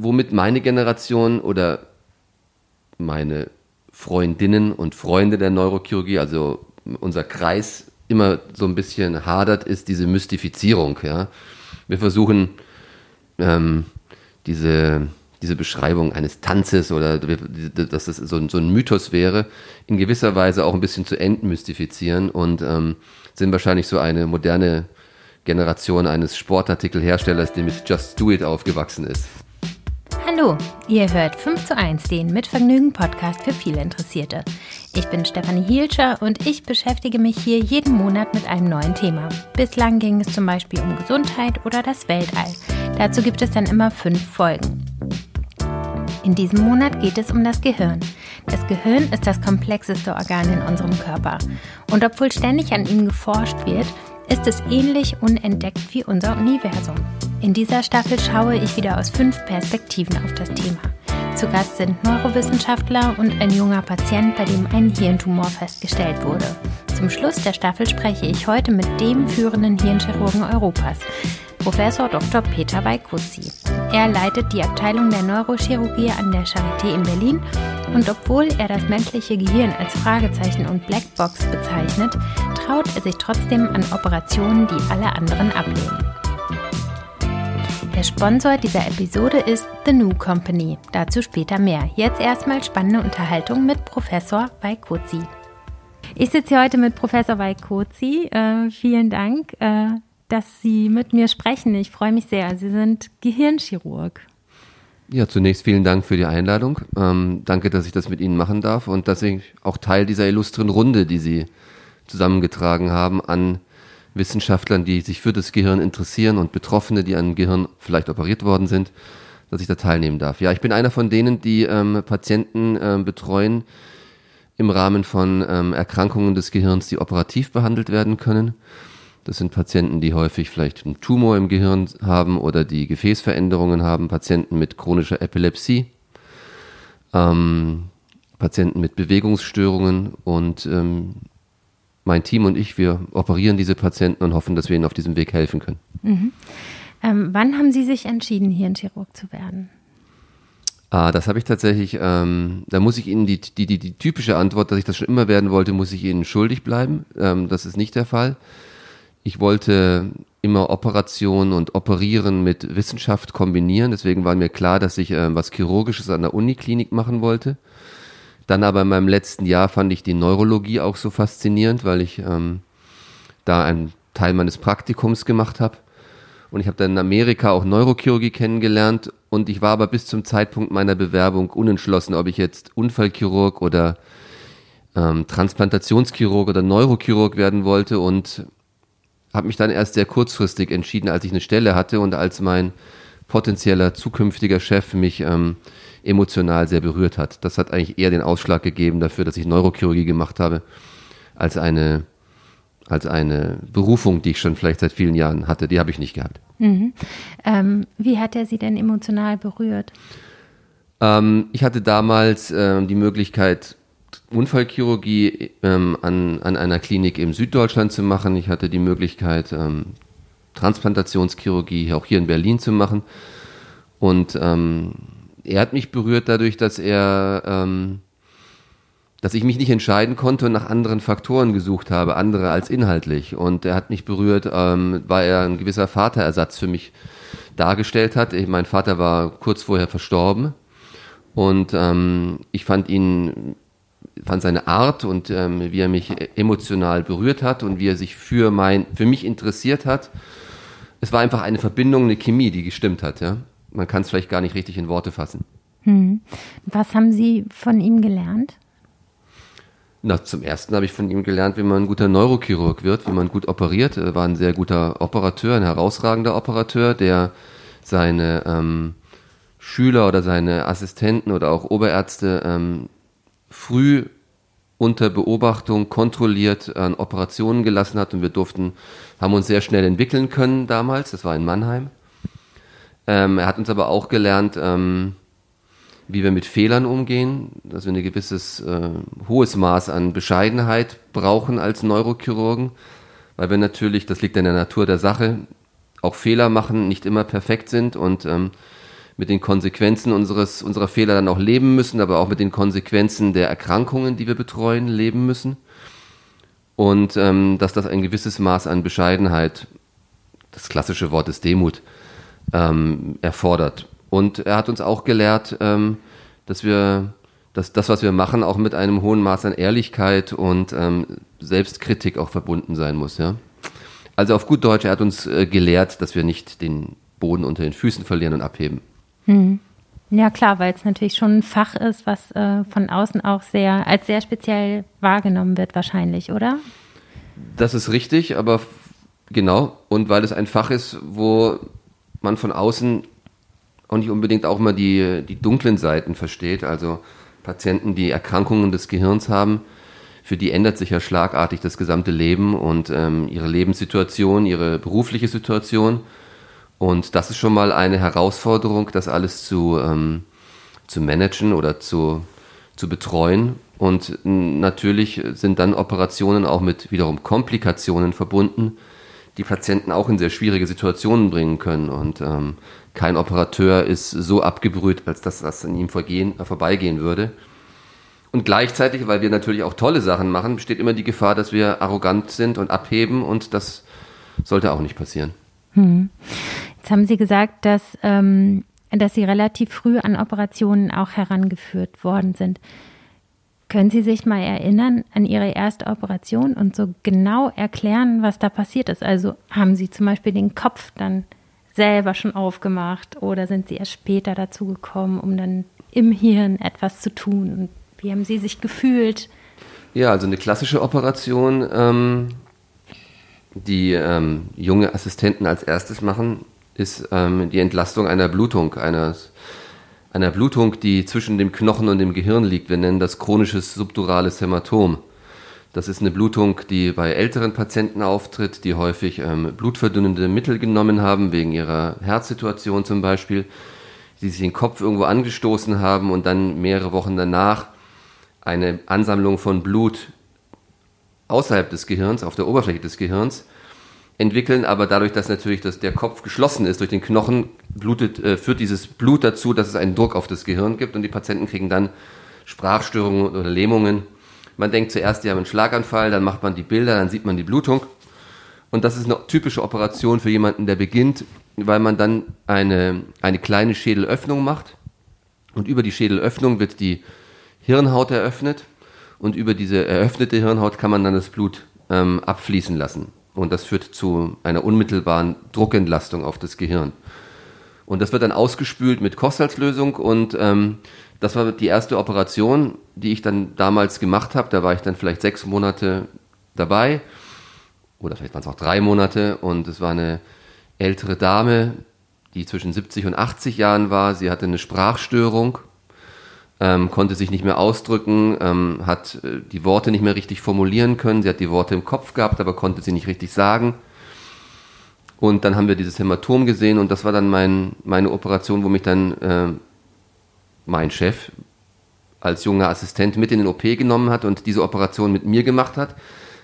womit meine Generation oder meine Freundinnen und Freunde der Neurochirurgie, also unser Kreis immer so ein bisschen hadert, ist diese Mystifizierung. Ja? Wir versuchen ähm, diese, diese Beschreibung eines Tanzes oder dass es so, ein, so ein Mythos wäre, in gewisser Weise auch ein bisschen zu entmystifizieren und ähm, sind wahrscheinlich so eine moderne Generation eines Sportartikelherstellers, die mit Just Do It aufgewachsen ist. Hallo, ihr hört 5 zu 1, den Mitvergnügen Podcast für viele Interessierte. Ich bin Stefanie Hielscher und ich beschäftige mich hier jeden Monat mit einem neuen Thema. Bislang ging es zum Beispiel um Gesundheit oder das Weltall. Dazu gibt es dann immer fünf Folgen. In diesem Monat geht es um das Gehirn. Das Gehirn ist das komplexeste Organ in unserem Körper. Und obwohl ständig an ihm geforscht wird, ist es ähnlich unentdeckt wie unser Universum. In dieser Staffel schaue ich wieder aus fünf Perspektiven auf das Thema. Zu Gast sind Neurowissenschaftler und ein junger Patient, bei dem ein Hirntumor festgestellt wurde. Zum Schluss der Staffel spreche ich heute mit dem führenden Hirnchirurgen Europas, Professor Dr. Peter Weikuzzi. Er leitet die Abteilung der Neurochirurgie an der Charité in Berlin und obwohl er das menschliche Gehirn als Fragezeichen und Blackbox bezeichnet, traut er sich trotzdem an Operationen, die alle anderen ablehnen. Der Sponsor dieser Episode ist The New Company. Dazu später mehr. Jetzt erstmal spannende Unterhaltung mit Professor Weikozi. Ich sitze hier heute mit Professor Weikozi. Äh, vielen Dank, äh, dass Sie mit mir sprechen. Ich freue mich sehr. Sie sind Gehirnchirurg. Ja, zunächst vielen Dank für die Einladung. Ähm, danke, dass ich das mit Ihnen machen darf und dass ich auch Teil dieser illustren Runde, die Sie zusammengetragen haben, an Wissenschaftlern, die sich für das Gehirn interessieren und Betroffene, die an Gehirn vielleicht operiert worden sind, dass ich da teilnehmen darf. Ja, ich bin einer von denen, die ähm, Patienten ähm, betreuen im Rahmen von ähm, Erkrankungen des Gehirns, die operativ behandelt werden können. Das sind Patienten, die häufig vielleicht einen Tumor im Gehirn haben oder die Gefäßveränderungen haben, Patienten mit chronischer Epilepsie, ähm, Patienten mit Bewegungsstörungen und ähm, mein Team und ich, wir operieren diese Patienten und hoffen, dass wir ihnen auf diesem Weg helfen können. Mhm. Ähm, wann haben Sie sich entschieden, Hirnchirurg zu werden? Ah, das habe ich tatsächlich, ähm, da muss ich Ihnen die, die, die, die, typische Antwort, dass ich das schon immer werden wollte, muss ich Ihnen schuldig bleiben. Ähm, das ist nicht der Fall. Ich wollte immer Operation und Operieren mit Wissenschaft kombinieren. Deswegen war mir klar, dass ich äh, was Chirurgisches an der Uniklinik machen wollte. Dann aber in meinem letzten Jahr fand ich die Neurologie auch so faszinierend, weil ich ähm, da einen Teil meines Praktikums gemacht habe. Und ich habe dann in Amerika auch Neurochirurgie kennengelernt. Und ich war aber bis zum Zeitpunkt meiner Bewerbung unentschlossen, ob ich jetzt Unfallchirurg oder ähm, Transplantationschirurg oder Neurochirurg werden wollte. Und habe mich dann erst sehr kurzfristig entschieden, als ich eine Stelle hatte und als mein potenzieller zukünftiger Chef mich ähm, emotional sehr berührt hat. Das hat eigentlich eher den Ausschlag gegeben dafür, dass ich Neurochirurgie gemacht habe, als eine, als eine Berufung, die ich schon vielleicht seit vielen Jahren hatte. Die habe ich nicht gehabt. Mhm. Ähm, wie hat er Sie denn emotional berührt? Ähm, ich hatte damals ähm, die Möglichkeit, Unfallchirurgie ähm, an, an einer Klinik im Süddeutschland zu machen. Ich hatte die Möglichkeit, ähm, Transplantationschirurgie auch hier in Berlin zu machen. Und ähm, er hat mich berührt dadurch, dass er, ähm, dass ich mich nicht entscheiden konnte und nach anderen Faktoren gesucht habe, andere als inhaltlich. Und er hat mich berührt, ähm, weil er ein gewisser Vaterersatz für mich dargestellt hat. Ich, mein Vater war kurz vorher verstorben und ähm, ich fand ihn fand seine Art und ähm, wie er mich emotional berührt hat und wie er sich für mein, für mich interessiert hat. Es war einfach eine Verbindung, eine Chemie, die gestimmt hat, ja. Man kann es vielleicht gar nicht richtig in Worte fassen. Hm. Was haben Sie von ihm gelernt? Na, zum ersten habe ich von ihm gelernt, wie man ein guter Neurochirurg wird, wie man gut operiert. Er war ein sehr guter Operateur, ein herausragender Operateur, der seine ähm, Schüler oder seine Assistenten oder auch Oberärzte ähm, früh unter Beobachtung kontrolliert an Operationen gelassen hat und wir durften, haben uns sehr schnell entwickeln können damals. Das war in Mannheim. Ähm, er hat uns aber auch gelernt, ähm, wie wir mit Fehlern umgehen, dass wir ein gewisses äh, hohes Maß an Bescheidenheit brauchen als Neurochirurgen, weil wir natürlich, das liegt in der Natur der Sache, auch Fehler machen, nicht immer perfekt sind und ähm, mit den Konsequenzen unseres, unserer Fehler dann auch leben müssen, aber auch mit den Konsequenzen der Erkrankungen, die wir betreuen, leben müssen. Und ähm, dass das ein gewisses Maß an Bescheidenheit, das klassische Wort ist Demut, ähm, erfordert. Und er hat uns auch gelehrt, ähm, dass wir dass das, was wir machen, auch mit einem hohen Maß an Ehrlichkeit und ähm, Selbstkritik auch verbunden sein muss. Ja? Also auf gut Deutsch, er hat uns äh, gelehrt, dass wir nicht den Boden unter den Füßen verlieren und abheben. Hm. Ja klar, weil es natürlich schon ein Fach ist, was äh, von außen auch sehr als sehr speziell wahrgenommen wird, wahrscheinlich, oder? Das ist richtig, aber genau. Und weil es ein Fach ist, wo man von außen auch nicht unbedingt auch mal die, die dunklen Seiten versteht. Also Patienten, die Erkrankungen des Gehirns haben, für die ändert sich ja schlagartig das gesamte Leben und ähm, ihre Lebenssituation, ihre berufliche Situation. Und das ist schon mal eine Herausforderung, das alles zu, ähm, zu managen oder zu, zu betreuen. Und natürlich sind dann Operationen auch mit wiederum Komplikationen verbunden, die Patienten auch in sehr schwierige Situationen bringen können. Und ähm, kein Operateur ist so abgebrüht, als dass das an ihm vergehen, äh, vorbeigehen würde. Und gleichzeitig, weil wir natürlich auch tolle Sachen machen, besteht immer die Gefahr, dass wir arrogant sind und abheben und das sollte auch nicht passieren. Hm. Jetzt haben Sie gesagt, dass, ähm, dass Sie relativ früh an Operationen auch herangeführt worden sind. Können Sie sich mal erinnern an Ihre erste Operation und so genau erklären, was da passiert ist? Also haben Sie zum Beispiel den Kopf dann selber schon aufgemacht oder sind Sie erst später dazu gekommen, um dann im Hirn etwas zu tun? Und wie haben Sie sich gefühlt? Ja, also eine klassische Operation, ähm, die ähm, junge Assistenten als erstes machen, ist ähm, die Entlastung einer Blutung, eines einer Blutung, die zwischen dem Knochen und dem Gehirn liegt. Wir nennen das chronisches subdurales Hämatom. Das ist eine Blutung, die bei älteren Patienten auftritt, die häufig ähm, blutverdünnende Mittel genommen haben, wegen ihrer Herzsituation zum Beispiel, die sich den Kopf irgendwo angestoßen haben und dann mehrere Wochen danach eine Ansammlung von Blut außerhalb des Gehirns, auf der Oberfläche des Gehirns entwickeln, aber dadurch, dass natürlich dass der Kopf geschlossen ist durch den Knochen, blutet, äh, führt dieses Blut dazu, dass es einen Druck auf das Gehirn gibt und die Patienten kriegen dann Sprachstörungen oder Lähmungen. Man denkt zuerst, die haben einen Schlaganfall, dann macht man die Bilder, dann sieht man die Blutung. Und das ist eine typische Operation für jemanden, der beginnt, weil man dann eine, eine kleine Schädelöffnung macht. Und über die Schädelöffnung wird die Hirnhaut eröffnet. Und über diese eröffnete Hirnhaut kann man dann das Blut ähm, abfließen lassen. Und das führt zu einer unmittelbaren Druckentlastung auf das Gehirn. Und das wird dann ausgespült mit Kochsalzlösung. Und ähm, das war die erste Operation, die ich dann damals gemacht habe. Da war ich dann vielleicht sechs Monate dabei. Oder vielleicht waren es auch drei Monate. Und es war eine ältere Dame, die zwischen 70 und 80 Jahren war. Sie hatte eine Sprachstörung ähm, konnte sich nicht mehr ausdrücken, ähm, hat äh, die Worte nicht mehr richtig formulieren können. Sie hat die Worte im Kopf gehabt, aber konnte sie nicht richtig sagen. Und dann haben wir dieses Hämatom gesehen und das war dann mein, meine Operation, wo mich dann äh, mein Chef als junger Assistent mit in den OP genommen hat und diese Operation mit mir gemacht hat,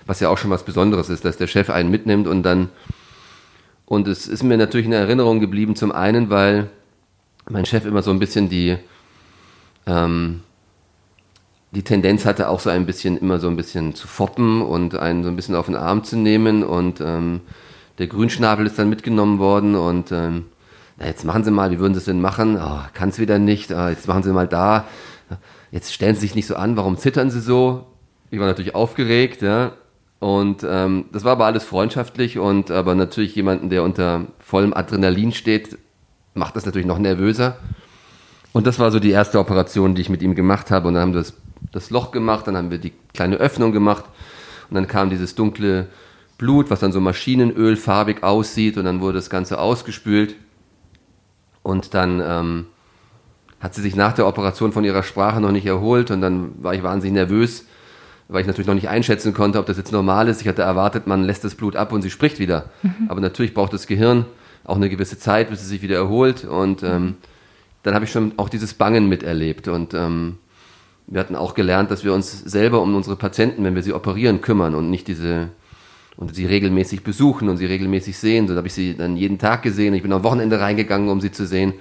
was ja auch schon was Besonderes ist, dass der Chef einen mitnimmt und dann und es ist mir natürlich in Erinnerung geblieben, zum einen, weil mein Chef immer so ein bisschen die, ähm, die Tendenz hatte auch so ein bisschen immer so ein bisschen zu foppen und einen so ein bisschen auf den Arm zu nehmen und ähm, der Grünschnabel ist dann mitgenommen worden und ähm, na, jetzt machen Sie mal, wie würden Sie es denn machen? Oh, Kann es wieder nicht, oh, jetzt machen Sie mal da. Jetzt stellen Sie sich nicht so an, warum zittern Sie so? Ich war natürlich aufgeregt, ja. Und ähm, das war aber alles freundschaftlich und aber natürlich jemanden, der unter vollem Adrenalin steht, macht das natürlich noch nervöser. Und das war so die erste Operation, die ich mit ihm gemacht habe. Und dann haben wir das, das Loch gemacht, dann haben wir die kleine Öffnung gemacht. Und dann kam dieses dunkle Blut, was dann so maschinenölfarbig aussieht. Und dann wurde das Ganze ausgespült. Und dann ähm, hat sie sich nach der Operation von ihrer Sprache noch nicht erholt. Und dann war ich wahnsinnig nervös, weil ich natürlich noch nicht einschätzen konnte, ob das jetzt normal ist. Ich hatte erwartet, man lässt das Blut ab und sie spricht wieder. Mhm. Aber natürlich braucht das Gehirn auch eine gewisse Zeit, bis es sich wieder erholt. Und ähm, dann habe ich schon auch dieses Bangen miterlebt. Und ähm, wir hatten auch gelernt, dass wir uns selber um unsere Patienten, wenn wir sie operieren, kümmern und nicht diese und sie regelmäßig besuchen und sie regelmäßig sehen. So habe ich sie dann jeden Tag gesehen. Ich bin am Wochenende reingegangen, um sie zu sehen.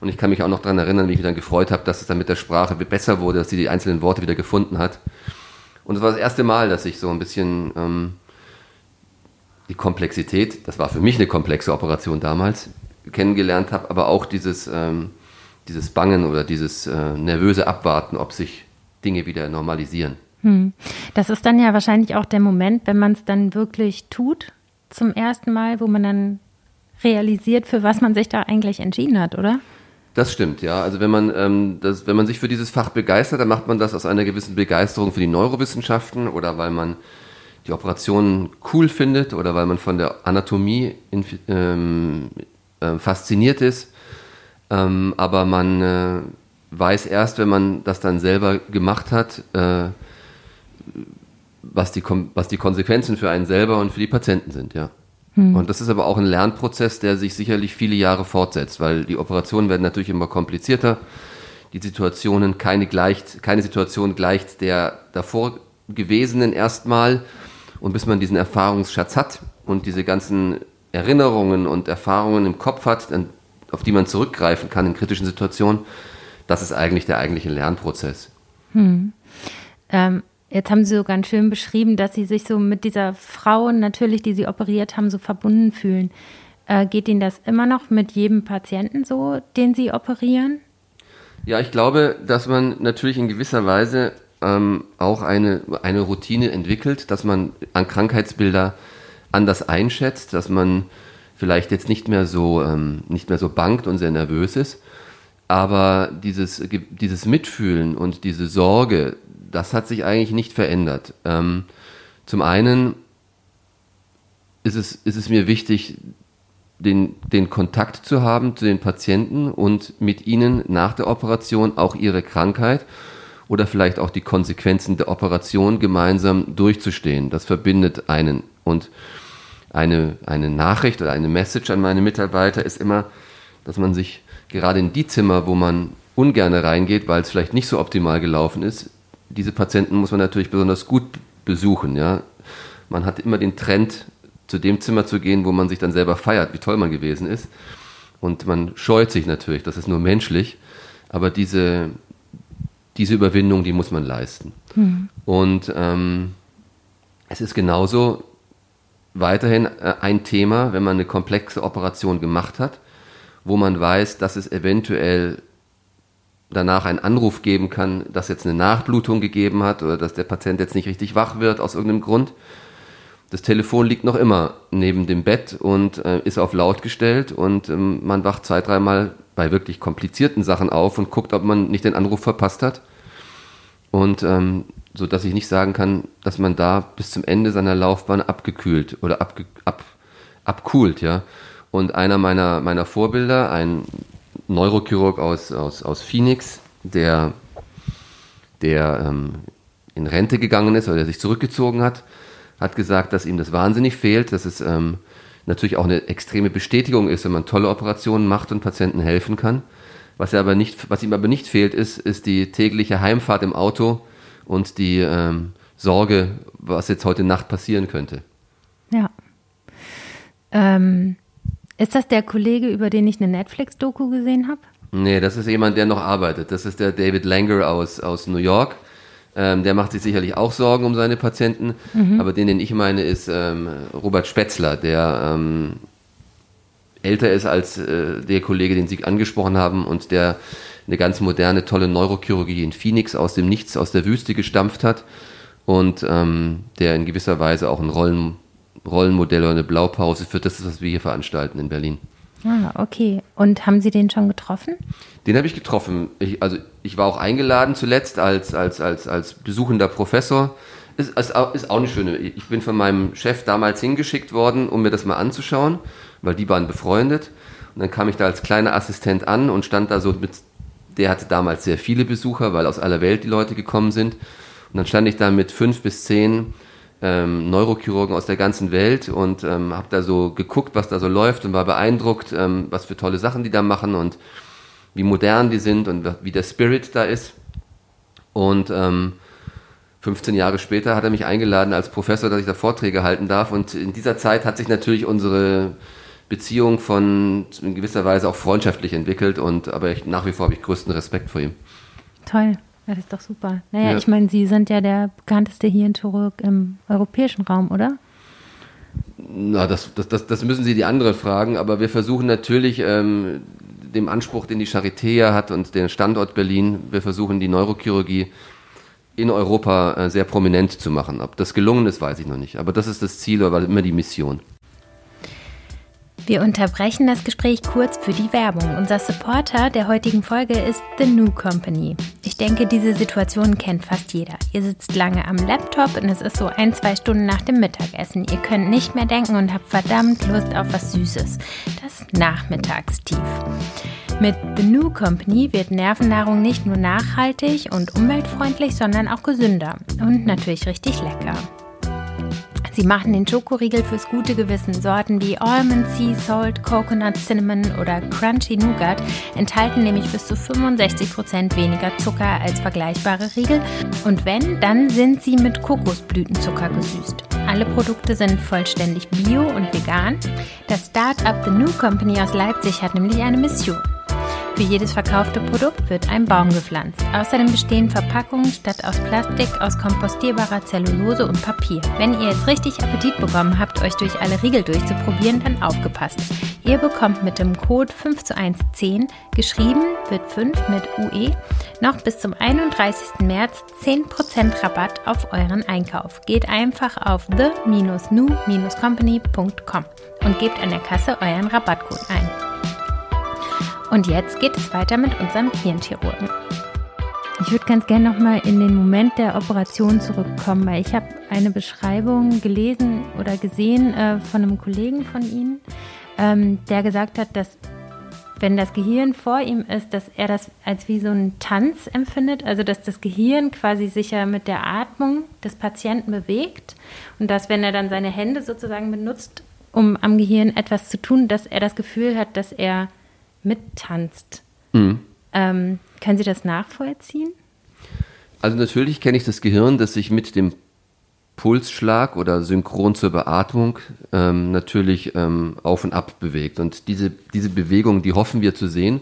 Und ich kann mich auch noch daran erinnern, wie ich mich dann gefreut habe, dass es dann mit der Sprache besser wurde, dass sie die einzelnen Worte wieder gefunden hat. Und es war das erste Mal, dass ich so ein bisschen ähm, die Komplexität, das war für mich eine komplexe Operation damals, kennengelernt habe, aber auch dieses, ähm, dieses Bangen oder dieses äh, nervöse Abwarten, ob sich Dinge wieder normalisieren. Hm. Das ist dann ja wahrscheinlich auch der Moment, wenn man es dann wirklich tut, zum ersten Mal, wo man dann realisiert, für was man sich da eigentlich entschieden hat, oder? Das stimmt, ja. Also wenn man, ähm, das, wenn man sich für dieses Fach begeistert, dann macht man das aus einer gewissen Begeisterung für die Neurowissenschaften oder weil man die Operationen cool findet oder weil man von der Anatomie in, ähm, äh, fasziniert ist. Ähm, aber man äh, weiß erst, wenn man das dann selber gemacht hat, äh, was, die, was die Konsequenzen für einen selber und für die Patienten sind, ja. Hm. Und das ist aber auch ein Lernprozess, der sich sicherlich viele Jahre fortsetzt, weil die Operationen werden natürlich immer komplizierter. Die Situationen, keine, gleicht, keine Situation gleicht der davor gewesenen erstmal. Und bis man diesen Erfahrungsschatz hat und diese ganzen Erinnerungen und Erfahrungen im Kopf hat, auf die man zurückgreifen kann in kritischen Situationen, das ist eigentlich der eigentliche Lernprozess. Hm. Ähm, Jetzt haben Sie so ganz schön beschrieben, dass Sie sich so mit dieser Frau natürlich, die Sie operiert haben, so verbunden fühlen. Äh, geht Ihnen das immer noch mit jedem Patienten so, den Sie operieren? Ja, ich glaube, dass man natürlich in gewisser Weise ähm, auch eine, eine Routine entwickelt, dass man an Krankheitsbilder anders einschätzt, dass man vielleicht jetzt nicht mehr so, ähm, nicht mehr so bangt und sehr nervös ist. Aber dieses, dieses Mitfühlen und diese Sorge, das hat sich eigentlich nicht verändert. Ähm, zum einen ist es, ist es mir wichtig, den, den Kontakt zu haben zu den Patienten und mit ihnen nach der Operation auch ihre Krankheit oder vielleicht auch die Konsequenzen der Operation gemeinsam durchzustehen. Das verbindet einen. Und eine, eine Nachricht oder eine Message an meine Mitarbeiter ist immer, dass man sich gerade in die Zimmer, wo man ungern reingeht, weil es vielleicht nicht so optimal gelaufen ist, diese Patienten muss man natürlich besonders gut besuchen. Ja? Man hat immer den Trend, zu dem Zimmer zu gehen, wo man sich dann selber feiert, wie toll man gewesen ist. Und man scheut sich natürlich, das ist nur menschlich. Aber diese, diese Überwindung, die muss man leisten. Mhm. Und ähm, es ist genauso weiterhin äh, ein Thema, wenn man eine komplexe Operation gemacht hat, wo man weiß, dass es eventuell danach einen Anruf geben kann, dass jetzt eine Nachblutung gegeben hat oder dass der Patient jetzt nicht richtig wach wird aus irgendeinem Grund. Das Telefon liegt noch immer neben dem Bett und äh, ist auf laut gestellt und ähm, man wacht zwei, dreimal bei wirklich komplizierten Sachen auf und guckt, ob man nicht den Anruf verpasst hat. Und ähm, so dass ich nicht sagen kann, dass man da bis zum Ende seiner Laufbahn abgekühlt oder abge, ab, abkühlt, ja. Und einer meiner, meiner Vorbilder, ein Neurochirurg aus, aus, aus Phoenix, der, der ähm, in Rente gegangen ist oder der sich zurückgezogen hat, hat gesagt, dass ihm das wahnsinnig fehlt, dass es ähm, natürlich auch eine extreme Bestätigung ist, wenn man tolle Operationen macht und Patienten helfen kann. Was, er aber nicht, was ihm aber nicht fehlt, ist, ist die tägliche Heimfahrt im Auto und die ähm, Sorge, was jetzt heute Nacht passieren könnte. Ja. Ähm, ist das der Kollege, über den ich eine Netflix-Doku gesehen habe? Nee, das ist jemand, der noch arbeitet. Das ist der David Langer aus, aus New York. Ähm, der macht sich sicherlich auch Sorgen um seine Patienten. Mhm. Aber den, den ich meine, ist ähm, Robert Spetzler, der ähm, älter ist als äh, der Kollege, den Sie angesprochen haben und der eine ganz moderne, tolle Neurochirurgie in Phoenix aus dem Nichts, aus der Wüste gestampft hat und ähm, der in gewisser Weise auch ein Rollen, Rollenmodell oder eine Blaupause für das, was wir hier veranstalten in Berlin. Ah, okay. Und haben Sie den schon getroffen? Den habe ich getroffen. Ich, also ich war auch eingeladen zuletzt als, als, als, als besuchender Professor. Ist, ist, ist auch eine schöne. Ich bin von meinem Chef damals hingeschickt worden, um mir das mal anzuschauen, weil die waren befreundet. Und dann kam ich da als kleiner Assistent an und stand da so mit, der hatte damals sehr viele Besucher, weil aus aller Welt die Leute gekommen sind. Und dann stand ich da mit fünf bis zehn ähm, Neurochirurgen aus der ganzen Welt und ähm, habe da so geguckt, was da so läuft und war beeindruckt, ähm, was für tolle Sachen die da machen und wie modern die sind und wie der Spirit da ist. Und ähm, 15 Jahre später hat er mich eingeladen als Professor, dass ich da Vorträge halten darf. Und in dieser Zeit hat sich natürlich unsere Beziehung von in gewisser Weise auch freundschaftlich entwickelt und aber ich, nach wie vor habe ich größten Respekt vor ihm. Toll. Das ist doch super. Naja, ja. ich meine, Sie sind ja der bekannteste Hirnchirurg im europäischen Raum, oder? Na, das, das, das, das müssen Sie die anderen fragen, aber wir versuchen natürlich ähm, dem Anspruch, den die Charité ja hat und den Standort Berlin, wir versuchen die Neurochirurgie in Europa äh, sehr prominent zu machen. Ob das gelungen ist, weiß ich noch nicht. Aber das ist das Ziel, aber immer die Mission. Wir unterbrechen das Gespräch kurz für die Werbung. Unser Supporter der heutigen Folge ist The New Company. Ich denke, diese Situation kennt fast jeder. Ihr sitzt lange am Laptop und es ist so ein, zwei Stunden nach dem Mittagessen. Ihr könnt nicht mehr denken und habt verdammt Lust auf was Süßes. Das Nachmittagstief. Mit The New Company wird Nervennahrung nicht nur nachhaltig und umweltfreundlich, sondern auch gesünder und natürlich richtig lecker. Sie machen den Schokoriegel fürs gute Gewissen. Sorten wie Almond Sea Salt, Coconut Cinnamon oder Crunchy Nougat enthalten nämlich bis zu 65% weniger Zucker als vergleichbare Riegel. Und wenn, dann sind sie mit Kokosblütenzucker gesüßt. Alle Produkte sind vollständig bio und vegan. Das Start-up The New Company aus Leipzig hat nämlich eine Mission. Für jedes verkaufte Produkt wird ein Baum gepflanzt. Außerdem bestehen Verpackungen statt aus Plastik aus kompostierbarer Zellulose und Papier. Wenn ihr jetzt richtig Appetit bekommen habt, euch durch alle Riegel durchzuprobieren, dann aufgepasst. Ihr bekommt mit dem Code 5 zu 1 10, geschrieben wird 5 mit UE, noch bis zum 31. März 10% Rabatt auf euren Einkauf. Geht einfach auf the-new-company.com und gebt an der Kasse euren Rabattcode ein. Und jetzt geht es weiter mit unserem Hirnchirurgen. Ich würde ganz gerne nochmal in den Moment der Operation zurückkommen, weil ich habe eine Beschreibung gelesen oder gesehen äh, von einem Kollegen von Ihnen, ähm, der gesagt hat, dass wenn das Gehirn vor ihm ist, dass er das als wie so einen Tanz empfindet, also dass das Gehirn quasi sich ja mit der Atmung des Patienten bewegt und dass wenn er dann seine Hände sozusagen benutzt, um am Gehirn etwas zu tun, dass er das Gefühl hat, dass er mittanzt. Mhm. Ähm, können Sie das nachvollziehen? Also natürlich kenne ich das Gehirn, das sich mit dem Pulsschlag oder synchron zur Beatmung ähm, natürlich ähm, auf und ab bewegt. Und diese, diese Bewegung, die hoffen wir zu sehen,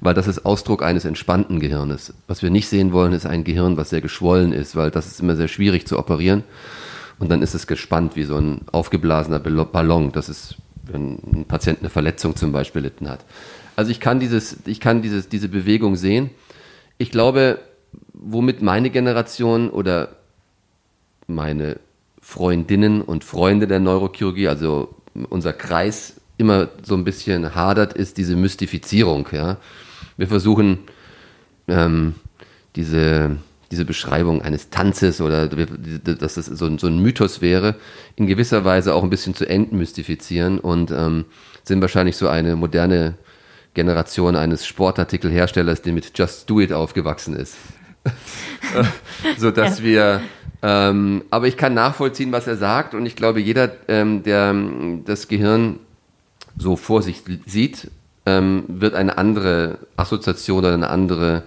weil das ist Ausdruck eines entspannten Gehirnes. Was wir nicht sehen wollen, ist ein Gehirn, was sehr geschwollen ist, weil das ist immer sehr schwierig zu operieren. Und dann ist es gespannt wie so ein aufgeblasener Ballon. Das ist, wenn ein Patient eine Verletzung zum Beispiel litten hat. Also ich kann dieses, ich kann dieses, diese Bewegung sehen. Ich glaube, womit meine Generation oder meine Freundinnen und Freunde der Neurochirurgie, also unser Kreis immer so ein bisschen hadert, ist diese Mystifizierung. Ja? Wir versuchen ähm, diese, diese Beschreibung eines Tanzes oder dass das so ein, so ein Mythos wäre, in gewisser Weise auch ein bisschen zu entmystifizieren und ähm, sind wahrscheinlich so eine moderne Generation eines Sportartikelherstellers, der mit Just Do It aufgewachsen ist. so dass ja. wir, ähm, aber ich kann nachvollziehen, was er sagt und ich glaube, jeder, ähm, der ähm, das Gehirn so vor sich sieht, ähm, wird eine andere Assoziation oder eine andere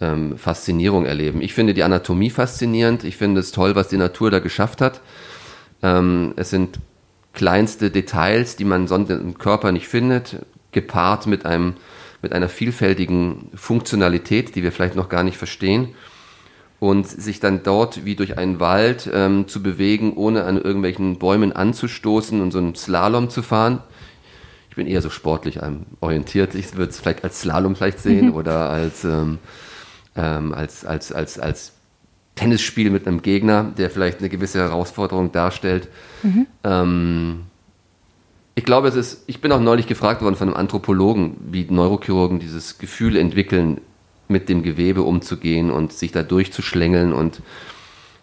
ähm, Faszinierung erleben. Ich finde die Anatomie faszinierend. Ich finde es toll, was die Natur da geschafft hat. Ähm, es sind kleinste Details, die man sonst im Körper nicht findet gepaart mit einem mit einer vielfältigen Funktionalität, die wir vielleicht noch gar nicht verstehen und sich dann dort wie durch einen Wald ähm, zu bewegen, ohne an irgendwelchen Bäumen anzustoßen und so einen Slalom zu fahren. Ich bin eher so sportlich ähm, orientiert. Ich würde es vielleicht als Slalom vielleicht sehen mhm. oder als, ähm, ähm, als, als, als, als Tennisspiel mit einem Gegner, der vielleicht eine gewisse Herausforderung darstellt. Mhm. Ähm, ich glaube, es ist, ich bin auch neulich gefragt worden von einem Anthropologen, wie Neurochirurgen dieses Gefühl entwickeln, mit dem Gewebe umzugehen und sich da durchzuschlängeln und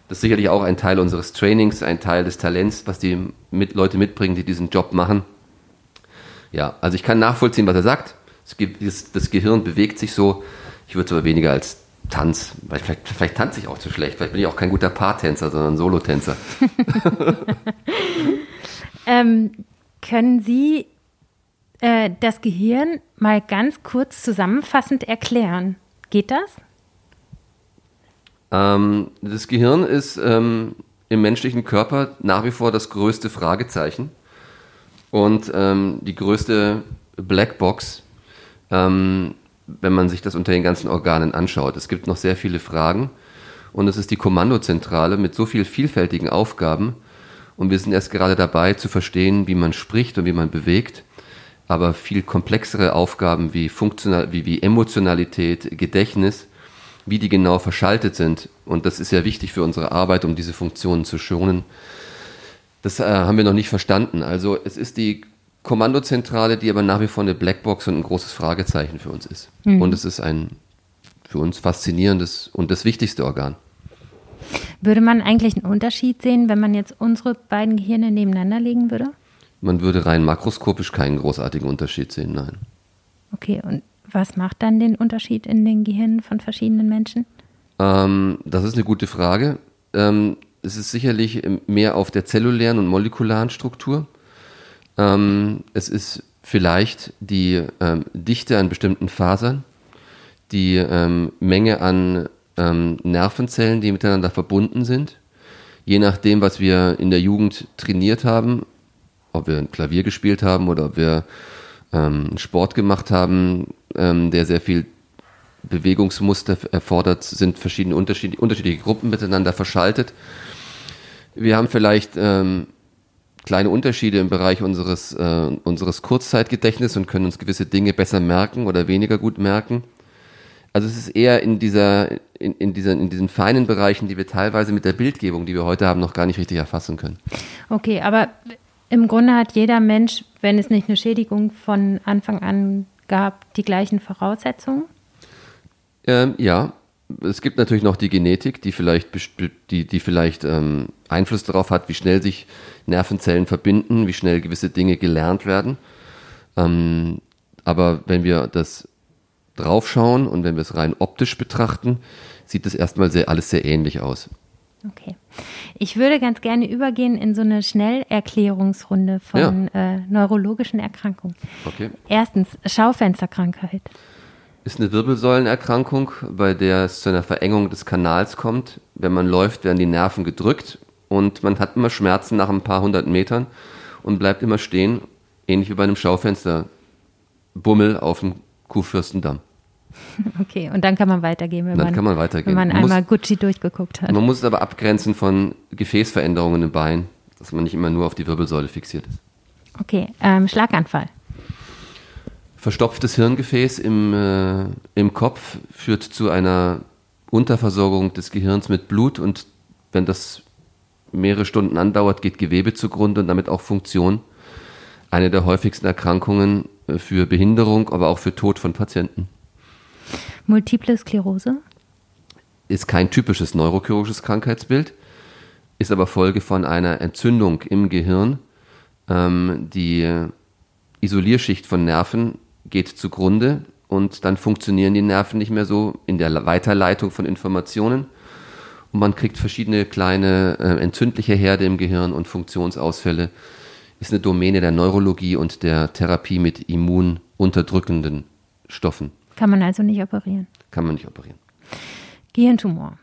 das ist sicherlich auch ein Teil unseres Trainings, ein Teil des Talents, was die mit, Leute mitbringen, die diesen Job machen. Ja, also ich kann nachvollziehen, was er sagt. Das, Gehirn bewegt sich so. Ich würde es aber weniger als Tanz, weil vielleicht, vielleicht tanze ich auch zu schlecht. Vielleicht bin ich auch kein guter Paartänzer, sondern Solotänzer. ähm, können Sie äh, das Gehirn mal ganz kurz zusammenfassend erklären? Geht das? Ähm, das Gehirn ist ähm, im menschlichen Körper nach wie vor das größte Fragezeichen. und ähm, die größte Blackbox, ähm, wenn man sich das unter den ganzen Organen anschaut. Es gibt noch sehr viele Fragen und es ist die Kommandozentrale mit so vielen vielfältigen Aufgaben und wir sind erst gerade dabei zu verstehen, wie man spricht und wie man bewegt. Aber viel komplexere Aufgaben wie, Funktional, wie, wie Emotionalität, Gedächtnis, wie die genau verschaltet sind. Und das ist ja wichtig für unsere Arbeit, um diese Funktionen zu schonen. Das äh, haben wir noch nicht verstanden. Also es ist die Kommandozentrale, die aber nach wie vor eine Blackbox und ein großes Fragezeichen für uns ist. Mhm. Und es ist ein für uns faszinierendes und das wichtigste Organ. Würde man eigentlich einen Unterschied sehen, wenn man jetzt unsere beiden Gehirne nebeneinander legen würde? Man würde rein makroskopisch keinen großartigen Unterschied sehen, nein. Okay, und was macht dann den Unterschied in den Gehirnen von verschiedenen Menschen? Ähm, das ist eine gute Frage. Ähm, es ist sicherlich mehr auf der zellulären und molekularen Struktur. Ähm, es ist vielleicht die ähm, Dichte an bestimmten Fasern, die ähm, Menge an ähm, Nervenzellen, die miteinander verbunden sind. Je nachdem, was wir in der Jugend trainiert haben, ob wir ein Klavier gespielt haben oder ob wir ähm, Sport gemacht haben, ähm, der sehr viel Bewegungsmuster erfordert, sind verschiedene unterschiedliche, unterschiedliche Gruppen miteinander verschaltet. Wir haben vielleicht ähm, kleine Unterschiede im Bereich unseres, äh, unseres Kurzzeitgedächtnisses und können uns gewisse Dinge besser merken oder weniger gut merken. Also es ist eher in dieser, in, in, dieser, in diesen feinen Bereichen, die wir teilweise mit der Bildgebung, die wir heute haben, noch gar nicht richtig erfassen können. Okay, aber im Grunde hat jeder Mensch, wenn es nicht eine Schädigung von Anfang an gab, die gleichen Voraussetzungen? Ähm, ja, es gibt natürlich noch die Genetik, die vielleicht, die, die vielleicht ähm, Einfluss darauf hat, wie schnell sich Nervenzellen verbinden, wie schnell gewisse Dinge gelernt werden. Ähm, aber wenn wir das draufschauen und wenn wir es rein optisch betrachten, sieht das erstmal sehr, alles sehr ähnlich aus. Okay. Ich würde ganz gerne übergehen in so eine Schnellerklärungsrunde von ja. äh, neurologischen Erkrankungen. Okay. Erstens, Schaufensterkrankheit ist eine Wirbelsäulenerkrankung, bei der es zu einer Verengung des Kanals kommt. Wenn man läuft, werden die Nerven gedrückt und man hat immer Schmerzen nach ein paar hundert Metern und bleibt immer stehen, ähnlich wie bei einem Schaufensterbummel auf dem Kuhfürstendamm. Okay, und dann kann man weitergehen, wenn, dann man, kann man, weitergehen. wenn man, einmal muss, Gucci durchgeguckt hat. Man muss es aber abgrenzen von Gefäßveränderungen im Bein, dass man nicht immer nur auf die Wirbelsäule fixiert ist. Okay, ähm, Schlaganfall. Verstopftes Hirngefäß im, äh, im Kopf führt zu einer Unterversorgung des Gehirns mit Blut und wenn das mehrere Stunden andauert, geht Gewebe zugrunde und damit auch Funktion. Eine der häufigsten Erkrankungen äh, für Behinderung, aber auch für Tod von Patienten. Multiple Sklerose? Ist kein typisches neurochirurgisches Krankheitsbild, ist aber Folge von einer Entzündung im Gehirn. Ähm, die Isolierschicht von Nerven geht zugrunde und dann funktionieren die Nerven nicht mehr so in der Weiterleitung von Informationen. Und man kriegt verschiedene kleine äh, entzündliche Herde im Gehirn und Funktionsausfälle. Ist eine Domäne der Neurologie und der Therapie mit immununterdrückenden Stoffen. Kann man also nicht operieren? Kann man nicht operieren. Gehirntumor.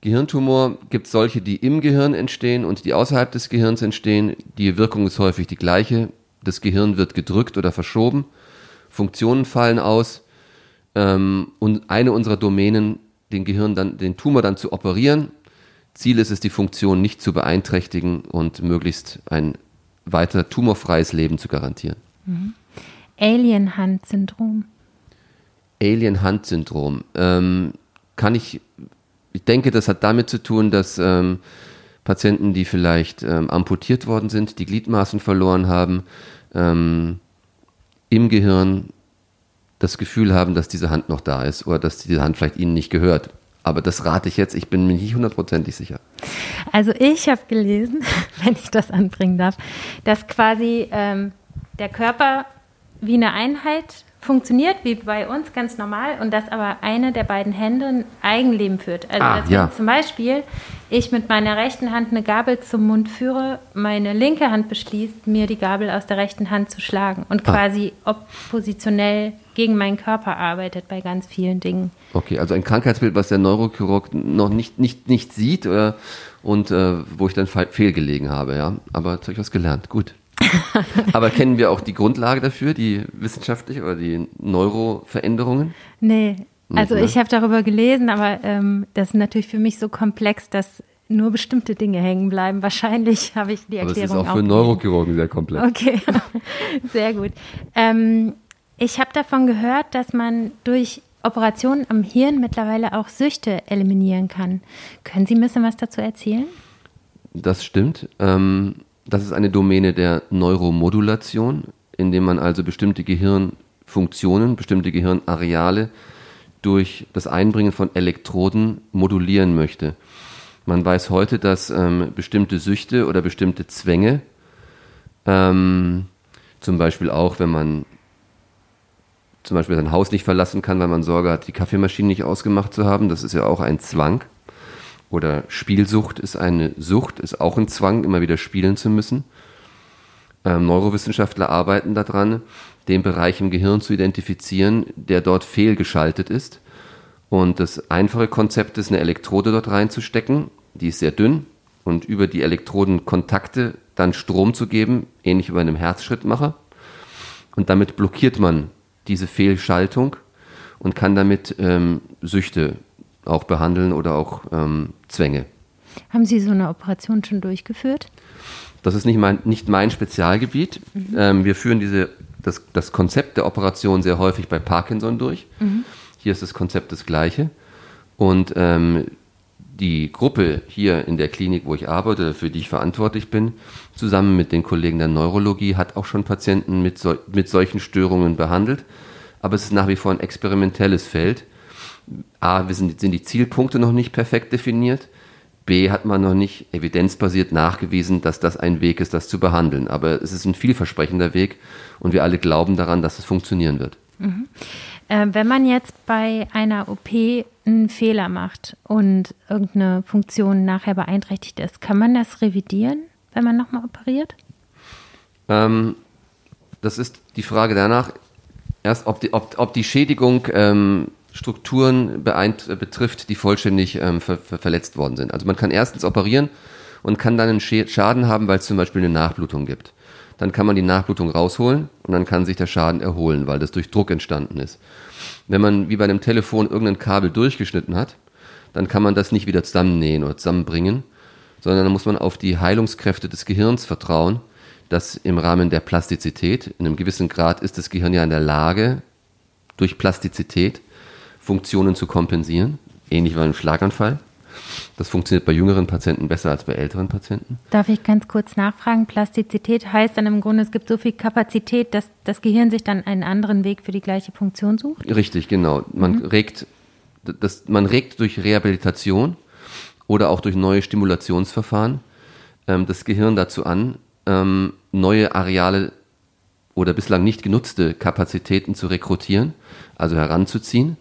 Gehirntumor gibt es solche, die im Gehirn entstehen und die außerhalb des Gehirns entstehen. Die Wirkung ist häufig die gleiche das Gehirn wird gedrückt oder verschoben, Funktionen fallen aus ähm, und eine unserer Domänen, den Gehirn dann, den Tumor dann zu operieren. Ziel ist es, die Funktion nicht zu beeinträchtigen und möglichst ein weiter tumorfreies Leben zu garantieren. Mhm. Alien-Hand-Syndrom. Alien-Hand-Syndrom. Ähm, kann ich, ich denke, das hat damit zu tun, dass ähm, Patienten, die vielleicht ähm, amputiert worden sind, die Gliedmaßen verloren haben, ähm, im Gehirn das Gefühl haben, dass diese Hand noch da ist oder dass diese Hand vielleicht ihnen nicht gehört. Aber das rate ich jetzt, ich bin mir nicht hundertprozentig sicher. Also ich habe gelesen, wenn ich das anbringen darf, dass quasi ähm, der Körper wie eine Einheit funktioniert wie bei uns ganz normal und dass aber eine der beiden Hände ein Eigenleben führt. Also ah, dass ja. wenn zum Beispiel ich mit meiner rechten Hand eine Gabel zum Mund führe, meine linke Hand beschließt, mir die Gabel aus der rechten Hand zu schlagen und ah. quasi oppositionell gegen meinen Körper arbeitet bei ganz vielen Dingen. Okay, also ein Krankheitsbild, was der Neurochirurg noch nicht, nicht, nicht sieht oder, und äh, wo ich dann fehlgelegen habe, ja. Aber jetzt habe ich was gelernt. Gut. Aber kennen wir auch die Grundlage dafür, die wissenschaftliche oder die Neuroveränderungen? Nee, also ne? ich habe darüber gelesen, aber ähm, das ist natürlich für mich so komplex, dass nur bestimmte Dinge hängen bleiben. Wahrscheinlich habe ich die Erklärung auch. Das ist auch für Neurochirurgen sehr komplex. Okay, sehr gut. Ähm, ich habe davon gehört, dass man durch Operationen am Hirn mittlerweile auch Süchte eliminieren kann. Können Sie ein bisschen was dazu erzählen? Das stimmt. Ähm, das ist eine Domäne der Neuromodulation, indem man also bestimmte Gehirnfunktionen, bestimmte Gehirnareale durch das Einbringen von Elektroden modulieren möchte. Man weiß heute, dass ähm, bestimmte Süchte oder bestimmte Zwänge, ähm, zum Beispiel auch, wenn man zum Beispiel sein Haus nicht verlassen kann, weil man Sorge hat, die Kaffeemaschine nicht ausgemacht zu haben, das ist ja auch ein Zwang. Oder Spielsucht ist eine Sucht, ist auch ein Zwang, immer wieder spielen zu müssen. Ähm, Neurowissenschaftler arbeiten daran, den Bereich im Gehirn zu identifizieren, der dort fehlgeschaltet ist. Und das einfache Konzept ist, eine Elektrode dort reinzustecken. Die ist sehr dünn und über die Elektrodenkontakte dann Strom zu geben, ähnlich wie bei einem Herzschrittmacher. Und damit blockiert man diese Fehlschaltung und kann damit ähm, Süchte auch behandeln oder auch ähm, Zwänge. Haben Sie so eine Operation schon durchgeführt? Das ist nicht mein, nicht mein Spezialgebiet. Mhm. Ähm, wir führen diese, das, das Konzept der Operation sehr häufig bei Parkinson durch. Mhm. Hier ist das Konzept das gleiche. Und ähm, die Gruppe hier in der Klinik, wo ich arbeite, für die ich verantwortlich bin, zusammen mit den Kollegen der Neurologie, hat auch schon Patienten mit, so, mit solchen Störungen behandelt. Aber es ist nach wie vor ein experimentelles Feld. A, sind, sind die Zielpunkte noch nicht perfekt definiert. B, hat man noch nicht evidenzbasiert nachgewiesen, dass das ein Weg ist, das zu behandeln. Aber es ist ein vielversprechender Weg und wir alle glauben daran, dass es funktionieren wird. Mhm. Äh, wenn man jetzt bei einer OP einen Fehler macht und irgendeine Funktion nachher beeinträchtigt ist, kann man das revidieren, wenn man nochmal operiert? Ähm, das ist die Frage danach, erst ob die, ob, ob die Schädigung ähm, Strukturen beeint, betrifft, die vollständig ähm, ver, ver, verletzt worden sind. Also man kann erstens operieren und kann dann einen Schaden haben, weil es zum Beispiel eine Nachblutung gibt dann kann man die Nachblutung rausholen und dann kann sich der Schaden erholen, weil das durch Druck entstanden ist. Wenn man wie bei einem Telefon irgendein Kabel durchgeschnitten hat, dann kann man das nicht wieder zusammennähen oder zusammenbringen, sondern dann muss man auf die Heilungskräfte des Gehirns vertrauen, dass im Rahmen der Plastizität, in einem gewissen Grad ist das Gehirn ja in der Lage, durch Plastizität Funktionen zu kompensieren, ähnlich wie beim Schlaganfall. Das funktioniert bei jüngeren Patienten besser als bei älteren Patienten. Darf ich ganz kurz nachfragen? Plastizität heißt dann im Grunde, es gibt so viel Kapazität, dass das Gehirn sich dann einen anderen Weg für die gleiche Funktion sucht? Richtig, genau. Man, mhm. regt, das, man regt durch Rehabilitation oder auch durch neue Stimulationsverfahren ähm, das Gehirn dazu an, ähm, neue Areale oder bislang nicht genutzte Kapazitäten zu rekrutieren, also heranzuziehen,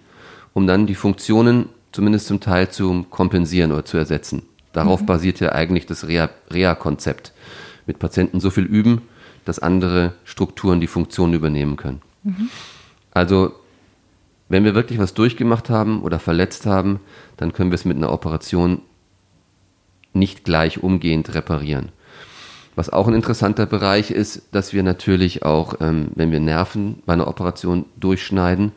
um dann die Funktionen zumindest zum Teil zu kompensieren oder zu ersetzen. Darauf mhm. basiert ja eigentlich das Reha-Konzept. Mit Patienten so viel üben, dass andere Strukturen die Funktion übernehmen können. Mhm. Also, wenn wir wirklich was durchgemacht haben oder verletzt haben, dann können wir es mit einer Operation nicht gleich umgehend reparieren. Was auch ein interessanter Bereich ist, dass wir natürlich auch, ähm, wenn wir Nerven bei einer Operation durchschneiden,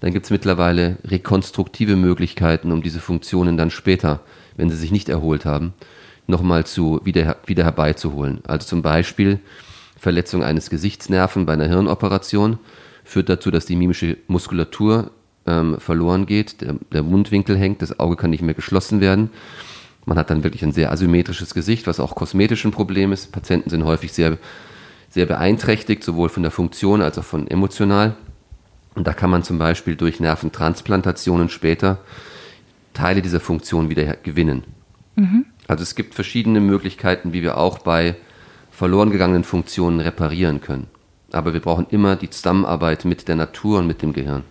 dann gibt es mittlerweile rekonstruktive Möglichkeiten, um diese Funktionen dann später, wenn sie sich nicht erholt haben, nochmal zu, wieder, wieder herbeizuholen. Also zum Beispiel Verletzung eines Gesichtsnerven bei einer Hirnoperation führt dazu, dass die mimische Muskulatur ähm, verloren geht, der, der Mundwinkel hängt, das Auge kann nicht mehr geschlossen werden. Man hat dann wirklich ein sehr asymmetrisches Gesicht, was auch kosmetisch ein Problem ist. Patienten sind häufig sehr, sehr beeinträchtigt, sowohl von der Funktion als auch von emotional. Und da kann man zum Beispiel durch Nerventransplantationen später Teile dieser Funktion wieder gewinnen. Mhm. Also es gibt verschiedene Möglichkeiten, wie wir auch bei verloren gegangenen Funktionen reparieren können. Aber wir brauchen immer die Zusammenarbeit mit der Natur und mit dem Gehirn.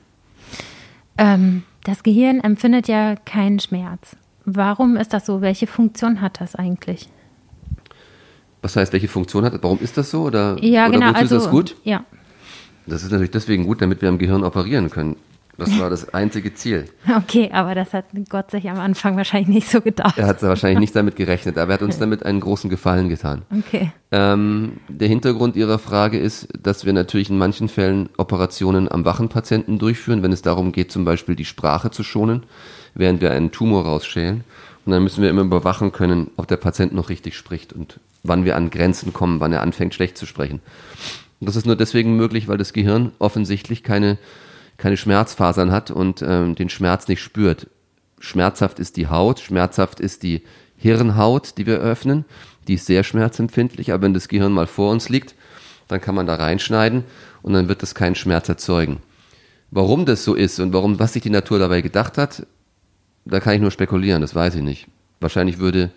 Ähm, das Gehirn empfindet ja keinen Schmerz. Warum ist das so? Welche Funktion hat das eigentlich? Was heißt, welche Funktion hat das? Warum ist das so? Oder, ja, oder genau. Also, ist das gut? Ja. Das ist natürlich deswegen gut, damit wir am Gehirn operieren können. Das war das einzige Ziel. Okay, aber das hat Gott sich am Anfang wahrscheinlich nicht so gedacht. Er hat wahrscheinlich nicht damit gerechnet, aber er hat uns damit einen großen Gefallen getan. Okay. Ähm, der Hintergrund Ihrer Frage ist, dass wir natürlich in manchen Fällen Operationen am wachen Patienten durchführen, wenn es darum geht, zum Beispiel die Sprache zu schonen, während wir einen Tumor rausschälen. Und dann müssen wir immer überwachen können, ob der Patient noch richtig spricht und wann wir an Grenzen kommen, wann er anfängt schlecht zu sprechen. Und das ist nur deswegen möglich, weil das Gehirn offensichtlich keine, keine Schmerzfasern hat und ähm, den Schmerz nicht spürt. Schmerzhaft ist die Haut, schmerzhaft ist die Hirnhaut, die wir öffnen. Die ist sehr schmerzempfindlich, aber wenn das Gehirn mal vor uns liegt, dann kann man da reinschneiden und dann wird das keinen Schmerz erzeugen. Warum das so ist und warum, was sich die Natur dabei gedacht hat, da kann ich nur spekulieren, das weiß ich nicht. Wahrscheinlich würde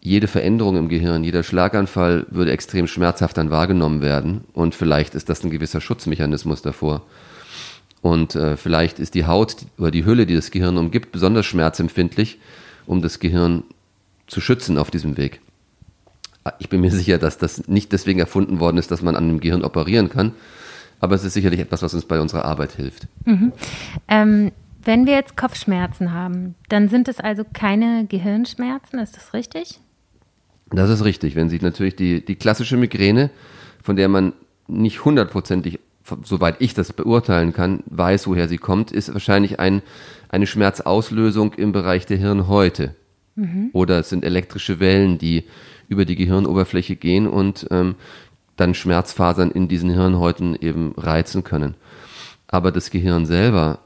jede Veränderung im Gehirn, jeder Schlaganfall würde extrem schmerzhaft dann wahrgenommen werden und vielleicht ist das ein gewisser Schutzmechanismus davor. Und äh, vielleicht ist die Haut oder die Hülle, die das Gehirn umgibt, besonders schmerzempfindlich, um das Gehirn zu schützen auf diesem Weg. Ich bin mir sicher, dass das nicht deswegen erfunden worden ist, dass man an dem Gehirn operieren kann, aber es ist sicherlich etwas, was uns bei unserer Arbeit hilft. Mhm. Ähm, wenn wir jetzt Kopfschmerzen haben, dann sind es also keine Gehirnschmerzen, ist das richtig? Das ist richtig. Wenn Sie natürlich die, die klassische Migräne, von der man nicht hundertprozentig, soweit ich das beurteilen kann, weiß, woher sie kommt, ist wahrscheinlich ein, eine Schmerzauslösung im Bereich der Hirnhäute. Mhm. Oder es sind elektrische Wellen, die über die Gehirnoberfläche gehen und ähm, dann Schmerzfasern in diesen Hirnhäuten eben reizen können. Aber das Gehirn selber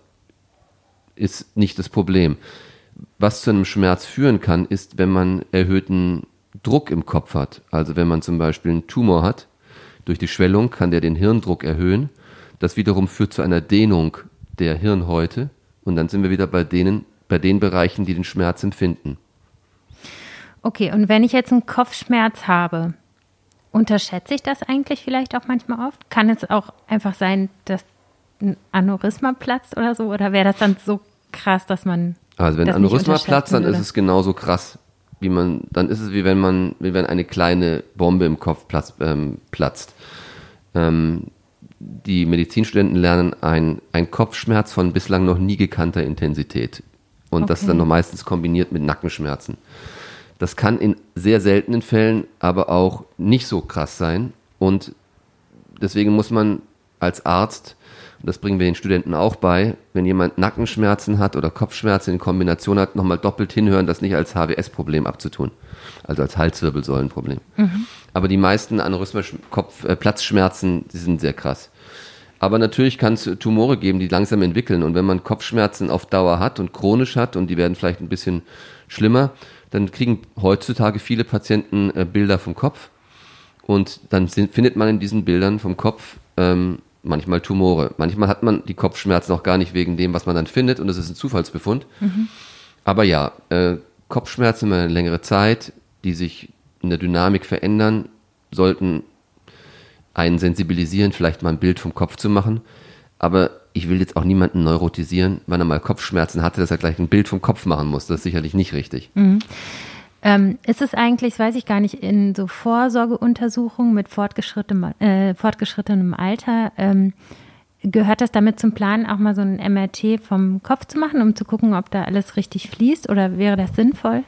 ist nicht das Problem. Was zu einem Schmerz führen kann, ist, wenn man erhöhten Druck im Kopf hat. Also wenn man zum Beispiel einen Tumor hat, durch die Schwellung kann der den Hirndruck erhöhen. Das wiederum führt zu einer Dehnung der Hirnhäute. Und dann sind wir wieder bei denen, bei den Bereichen, die den Schmerz empfinden. Okay, und wenn ich jetzt einen Kopfschmerz habe, unterschätze ich das eigentlich vielleicht auch manchmal oft? Kann es auch einfach sein, dass ein Aneurysma platzt oder so? Oder wäre das dann so krass, dass man. Also wenn ein Aneurysma platzt, dann ist es genauso krass wie man, dann ist es wie wenn man, wie wenn eine kleine Bombe im Kopf platzt. Ähm, platzt. Ähm, die Medizinstudenten lernen ein, ein Kopfschmerz von bislang noch nie gekannter Intensität. Und okay. das dann noch meistens kombiniert mit Nackenschmerzen. Das kann in sehr seltenen Fällen aber auch nicht so krass sein. Und deswegen muss man als Arzt das bringen wir den Studenten auch bei, wenn jemand Nackenschmerzen hat oder Kopfschmerzen in Kombination hat, nochmal doppelt hinhören, das nicht als HWS-Problem abzutun, also als Halswirbelsäulenproblem. Mhm. Aber die meisten Aneurysma-Platzschmerzen, die sind sehr krass. Aber natürlich kann es Tumore geben, die langsam entwickeln. Und wenn man Kopfschmerzen auf Dauer hat und chronisch hat und die werden vielleicht ein bisschen schlimmer, dann kriegen heutzutage viele Patienten äh, Bilder vom Kopf. Und dann sind, findet man in diesen Bildern vom Kopf ähm, manchmal Tumore. Manchmal hat man die Kopfschmerzen auch gar nicht wegen dem, was man dann findet und das ist ein Zufallsbefund. Mhm. Aber ja, äh, Kopfschmerzen über eine längere Zeit, die sich in der Dynamik verändern, sollten einen sensibilisieren, vielleicht mal ein Bild vom Kopf zu machen. Aber ich will jetzt auch niemanden neurotisieren, wenn er mal Kopfschmerzen hatte, dass er gleich ein Bild vom Kopf machen muss. Das ist sicherlich nicht richtig. Mhm. Ähm, ist es eigentlich, weiß ich gar nicht, in so Vorsorgeuntersuchungen mit fortgeschrittenem, äh, fortgeschrittenem Alter, ähm, gehört das damit zum Plan, auch mal so ein MRT vom Kopf zu machen, um zu gucken, ob da alles richtig fließt oder wäre das sinnvoll?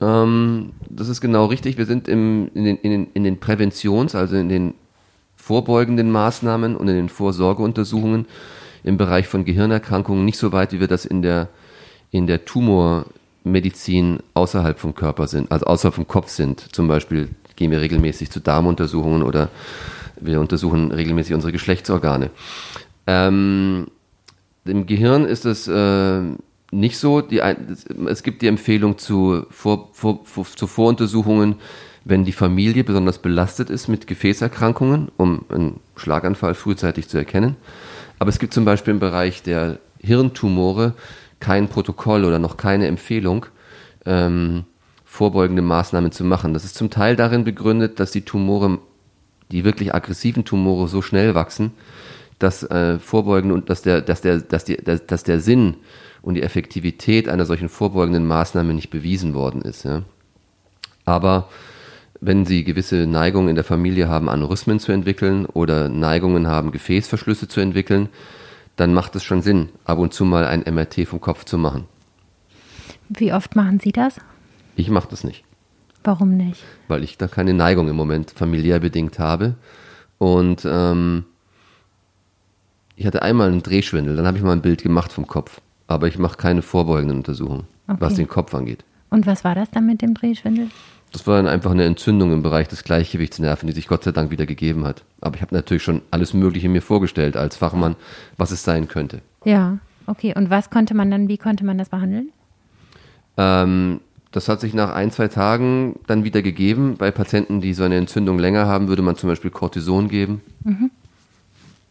Ähm, das ist genau richtig. Wir sind im, in, den, in, den, in den Präventions-, also in den vorbeugenden Maßnahmen und in den Vorsorgeuntersuchungen im Bereich von Gehirnerkrankungen nicht so weit, wie wir das in der, in der Tumor- Medizin außerhalb vom Körper sind, also außerhalb vom Kopf sind. Zum Beispiel gehen wir regelmäßig zu Darmuntersuchungen oder wir untersuchen regelmäßig unsere Geschlechtsorgane. Ähm, Im Gehirn ist es äh, nicht so. Die, es gibt die Empfehlung zu, vor, vor, vor, zu Voruntersuchungen, wenn die Familie besonders belastet ist mit Gefäßerkrankungen, um einen Schlaganfall frühzeitig zu erkennen. Aber es gibt zum Beispiel im Bereich der Hirntumore kein Protokoll oder noch keine Empfehlung, ähm, vorbeugende Maßnahmen zu machen. Das ist zum Teil darin begründet, dass die Tumore, die wirklich aggressiven Tumore so schnell wachsen, dass äh, vorbeugende und dass der, dass der, dass die, dass, dass der Sinn und die Effektivität einer solchen vorbeugenden Maßnahme nicht bewiesen worden ist. Ja. Aber wenn Sie gewisse Neigungen in der Familie haben, Aneurysmen zu entwickeln oder Neigungen haben, Gefäßverschlüsse zu entwickeln, dann macht es schon Sinn, ab und zu mal ein MRT vom Kopf zu machen. Wie oft machen Sie das? Ich mache das nicht. Warum nicht? Weil ich da keine Neigung im Moment familiär bedingt habe. Und ähm, ich hatte einmal einen Drehschwindel, dann habe ich mal ein Bild gemacht vom Kopf. Aber ich mache keine vorbeugenden Untersuchungen, Okay. was den Kopf angeht. Und was war das dann mit dem Drehschwindel? Das war dann einfach eine Entzündung im Bereich des Gleichgewichtsnerven, die sich Gott sei Dank wieder gegeben hat. Aber ich habe natürlich schon alles Mögliche mir vorgestellt als Fachmann, was es sein könnte. Ja, okay. Und was konnte man dann, wie konnte man das behandeln? Ähm, das hat sich nach ein, zwei Tagen dann wieder gegeben. Bei Patienten, die so eine Entzündung länger haben, würde man zum Beispiel Cortison geben.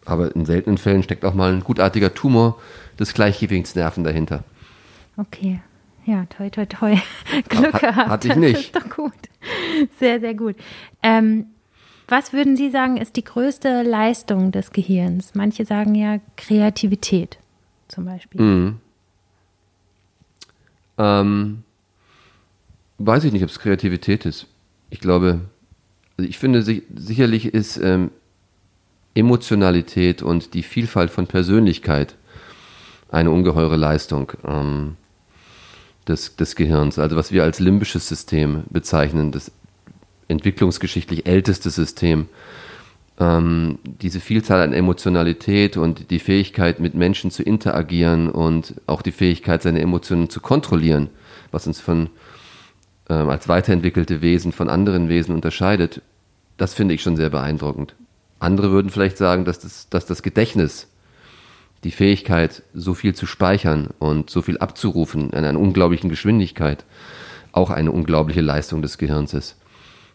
Aber in seltenen Fällen steckt auch mal ein gutartiger Tumor des Gleichgewichtsnerven dahinter. Okay. Ja, toi, toi, toi. Glück Hat- gehabt. hatte ich Das nicht. ist doch gut. Sehr, sehr gut. Ähm, was würden Sie sagen, ist die größte Leistung des Gehirns? Manche sagen ja Kreativität zum Beispiel. Mhm. Ähm, weiß ich nicht, ob es Kreativität ist. Ich glaube, also ich finde, sich, sicherlich ist ähm, Emotionalität und die Vielfalt von Persönlichkeit eine ungeheure Leistung ähm, des, des Gehirns. Also was wir als limbisches System bezeichnen, das entwicklungsgeschichtlich älteste System, ähm, diese Vielzahl an Emotionalität und die Fähigkeit, mit Menschen zu interagieren und auch die Fähigkeit, seine Emotionen zu kontrollieren, was uns von ähm, als weiterentwickelte Wesen von anderen Wesen unterscheidet, das finde ich schon sehr beeindruckend. Andere würden vielleicht sagen, dass das, dass das Gedächtnis, die Fähigkeit, so viel zu speichern und so viel abzurufen in einer unglaublichen Geschwindigkeit, auch eine unglaubliche Leistung des Gehirns ist.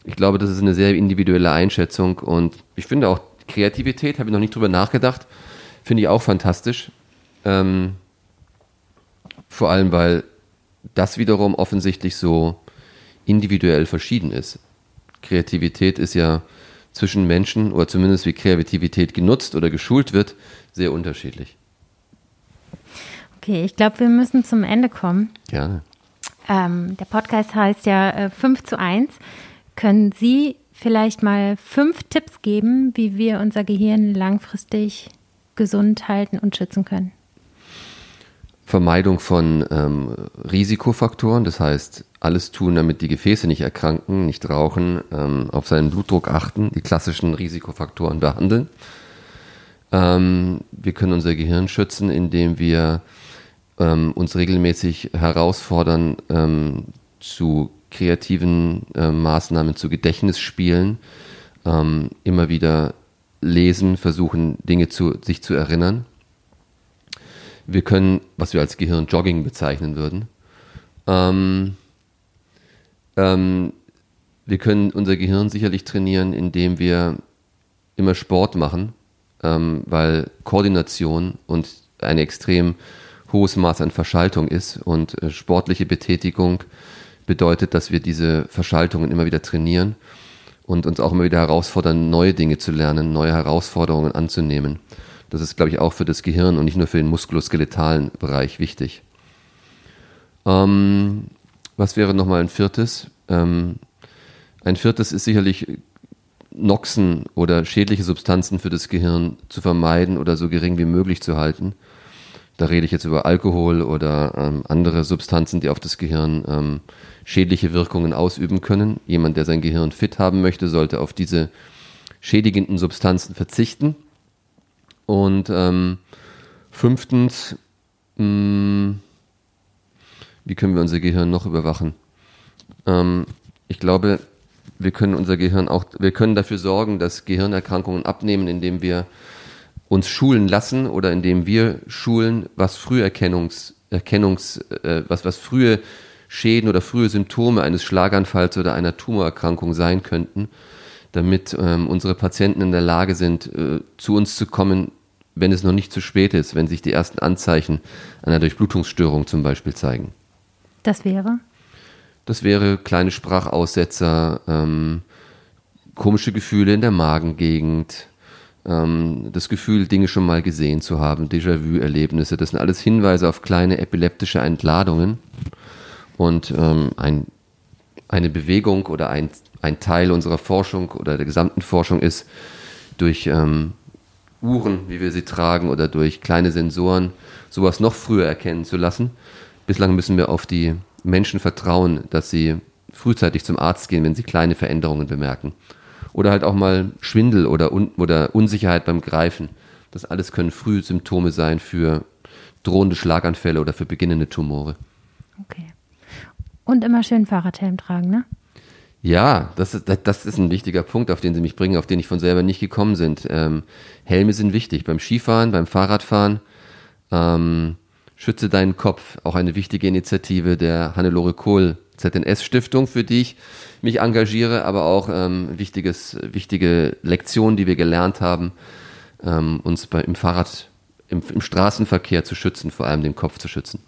Ich glaube, das ist eine sehr individuelle Einschätzung und ich finde auch Kreativität, habe ich noch nicht drüber nachgedacht, finde ich auch fantastisch. Ähm, vor allem, weil das wiederum offensichtlich so individuell verschieden ist. Kreativität ist ja zwischen Menschen oder zumindest wie Kreativität genutzt oder geschult wird, sehr unterschiedlich. Okay, ich glaube, wir müssen zum Ende kommen. Gerne. Ähm, der Podcast heißt ja äh, 5 zu 1. Können Sie vielleicht mal fünf Tipps geben, wie wir unser Gehirn langfristig gesund halten und schützen können? Vermeidung von ähm, Risikofaktoren, das heißt, alles tun, damit die Gefäße nicht erkranken, nicht rauchen, ähm, auf seinen Blutdruck achten, die klassischen Risikofaktoren behandeln. Ähm, wir können unser Gehirn schützen, indem wir ähm, uns regelmäßig herausfordern ähm, zu kreativen äh, Maßnahmen, zu Gedächtnisspielen, ähm, immer wieder lesen, versuchen, Dinge zu, sich zu erinnern. Wir können, was wir als Gehirnjogging bezeichnen würden, ähm, ähm, wir können unser Gehirn sicherlich trainieren, indem wir immer Sport machen, ähm, weil Koordination und ein extrem hohes Maß an Verschaltung ist und äh, sportliche Betätigung bedeutet, dass wir diese Verschaltungen immer wieder trainieren und uns auch immer wieder herausfordern, neue Dinge zu lernen, neue Herausforderungen anzunehmen. Das ist, glaube ich, auch für das Gehirn und nicht nur für den muskuloskeletalen Bereich wichtig. Ähm, was wäre nochmal ein viertes? Ähm, ein viertes ist sicherlich Noxen oder schädliche Substanzen für das Gehirn zu vermeiden oder so gering wie möglich zu halten. Da rede ich jetzt über Alkohol oder ähm, andere Substanzen, die auf das Gehirn ähm, schädliche Wirkungen ausüben können. Jemand, der sein Gehirn fit haben möchte, sollte auf diese schädigenden Substanzen verzichten. Und ähm, fünftens, mh, wie können wir unser Gehirn noch überwachen? Ähm, ich glaube, wir können unser Gehirn auch, wir können dafür sorgen, dass Gehirnerkrankungen abnehmen, indem wir uns schulen lassen oder indem wir schulen, was Früherkennungs, Erkennungs, äh, was, was frühe Schäden oder frühe Symptome eines Schlaganfalls oder einer Tumorerkrankung sein könnten, damit ähm, unsere Patienten in der Lage sind, äh, zu uns zu kommen, wenn es noch nicht zu spät ist, wenn sich die ersten Anzeichen einer Durchblutungsstörung zum Beispiel zeigen. Das wäre? Das wäre kleine Sprachaussetzer, ähm, komische Gefühle in der Magengegend, ähm, das Gefühl, Dinge schon mal gesehen zu haben, Déjà-vu-Erlebnisse. Das sind alles Hinweise auf kleine epileptische Entladungen. Und ähm, ein, eine Bewegung oder ein, ein Teil unserer Forschung oder der gesamten Forschung ist, durch ähm, Uhren, wie wir sie tragen, oder durch kleine Sensoren, sowas noch früher erkennen zu lassen. Bislang müssen wir auf die Menschen vertrauen, dass sie frühzeitig zum Arzt gehen, wenn sie kleine Veränderungen bemerken. Oder halt auch mal Schwindel oder, Un oder Unsicherheit beim Greifen. Das alles können Frühsymptome sein für drohende Schlaganfälle oder für beginnende Tumore. Okay. Und immer schön Fahrradhelm tragen, ne? Ja, das ist, das ist ein wichtiger Punkt, auf den Sie mich bringen, auf den ich von selber nicht gekommen sind. Ähm, Helme sind wichtig beim Skifahren, beim Fahrradfahren. Ähm, Schütze deinen Kopf, auch eine wichtige Initiative der Hannelore Kohl ZNS-Stiftung, für die ich mich engagiere, aber auch ähm, wichtiges, wichtige Lektionen, die wir gelernt haben, ähm, uns bei, im Fahrrad, im, im Straßenverkehr zu schützen, vor allem den Kopf zu schützen.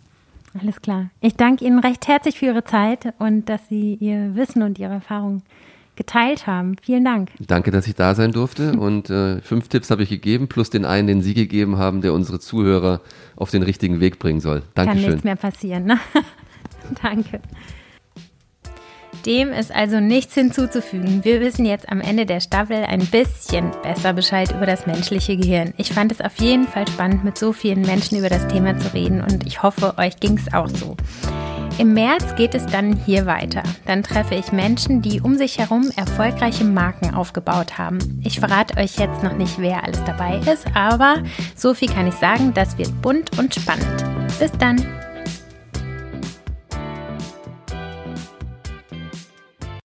Alles klar. Ich danke Ihnen recht herzlich für Ihre Zeit und dass Sie Ihr Wissen und Ihre Erfahrungen geteilt haben. Vielen Dank. Danke, dass ich da sein durfte. Und äh, fünf Tipps habe ich gegeben, plus den einen, den Sie gegeben haben, der unsere Zuhörer auf den richtigen Weg bringen soll. Dankeschön. Kann nichts mehr passieren. Ne? Danke. Dem ist also nichts hinzuzufügen. Wir wissen jetzt am Ende der Staffel ein bisschen besser Bescheid über das menschliche Gehirn. Ich fand es auf jeden Fall spannend, mit so vielen Menschen über das Thema zu reden und ich hoffe, euch ging es auch so. Im März geht es dann hier weiter. Dann treffe ich Menschen, die um sich herum erfolgreiche Marken aufgebaut haben. Ich verrate euch jetzt noch nicht, wer alles dabei ist, aber so viel kann ich sagen, das wird bunt und spannend. Bis dann!